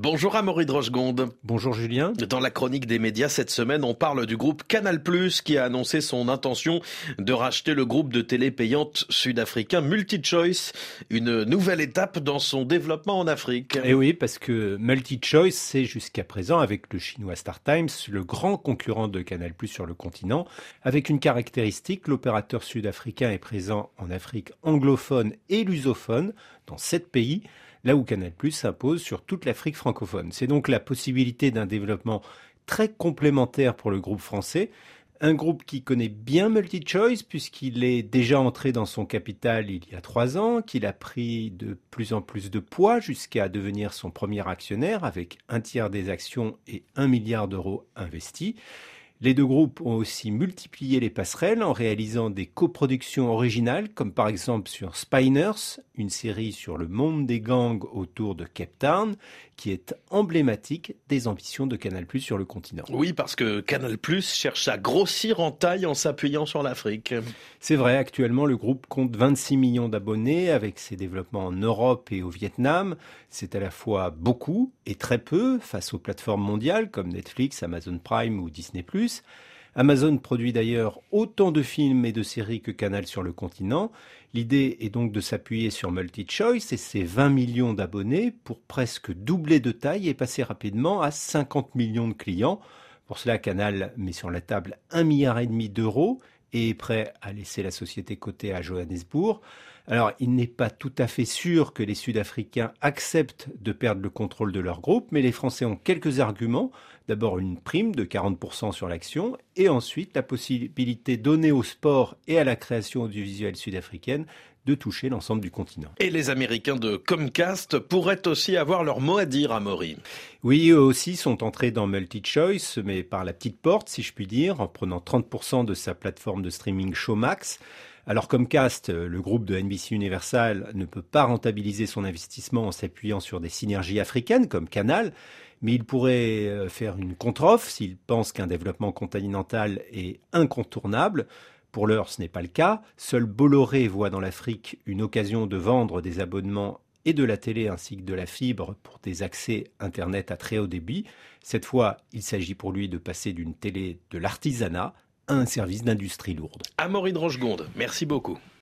Bonjour Amaury Drochegonde. Bonjour Julien. Dans la chronique des médias cette semaine, on parle du groupe Canal+, qui a annoncé son intention de racheter le groupe de télé payante sud-africain MultiChoice, une nouvelle étape dans son développement en Afrique. Et eh oui, parce que MultiChoice, c'est jusqu'à présent, avec le chinois StarTimes, le grand concurrent de Canal+, sur le continent, avec une caractéristique, l'opérateur sud-africain est présent en Afrique anglophone et lusophone, dans sept pays, là où Canal+ s'impose sur toute l'Afrique francophone. C'est donc la possibilité d'un développement très complémentaire pour le groupe français, un groupe qui connaît bien MultiChoice puisqu'il est déjà entré dans son capital il y a trois ans, qu'il a pris de plus en plus de poids jusqu'à devenir son premier actionnaire avec un tiers des actions et un milliard d'euros investis. Les deux groupes ont aussi multiplié les passerelles en réalisant des coproductions originales, comme par exemple sur Spiners, une série sur le monde des gangs autour de Cape Town, qui est emblématique des ambitions de Canal+ sur le continent. Oui, parce que Canal+ cherche à grossir en taille en s'appuyant sur l'Afrique. C'est vrai, actuellement le groupe compte 26 millions d'abonnés avec ses développements en Europe et au Vietnam. C'est à la fois beaucoup et très peu face aux plateformes mondiales comme Netflix, Amazon Prime ou Disney+. Amazon produit d'ailleurs autant de films et de séries que Canal sur le continent. L'idée est donc de s'appuyer sur MultiChoice et ses 20 millions d'abonnés pour presque doubler de taille et passer rapidement à 50 millions de clients. Pour cela, Canal met sur la table un milliard et demi d'euros et est prêt à laisser la société cotée à Johannesburg. Alors, il n'est pas tout à fait sûr que les Sud-Africains acceptent de perdre le contrôle de leur groupe, mais les Français ont quelques arguments. D'abord une prime de 40% sur l'action, et ensuite la possibilité donnée au sport et à la création audiovisuelle sud-africaine de toucher l'ensemble du continent. Et les Américains de Comcast pourraient aussi avoir leur mot à dire à Maury. Oui, eux aussi sont entrés dans MultiChoice, mais par la petite porte, si je puis dire, en prenant 30% de sa plateforme de streaming Showmax. Alors Comcast, le groupe de NBC Universal, ne peut pas rentabiliser son investissement en s'appuyant sur des synergies africaines comme Canal, mais il pourrait euh, faire une contre-offre s'il pense qu'un développement continental est incontournable. Pour l'heure, ce n'est pas le cas. Seul Bolloré voit dans l'Afrique une occasion de vendre des abonnements et de la télé ainsi que de la fibre pour des accès Internet à très haut débit. Cette fois, il s'agit pour lui de passer d'une télé de l'artisanat un service d'industrie lourde. Amaury Drochegonde, merci beaucoup.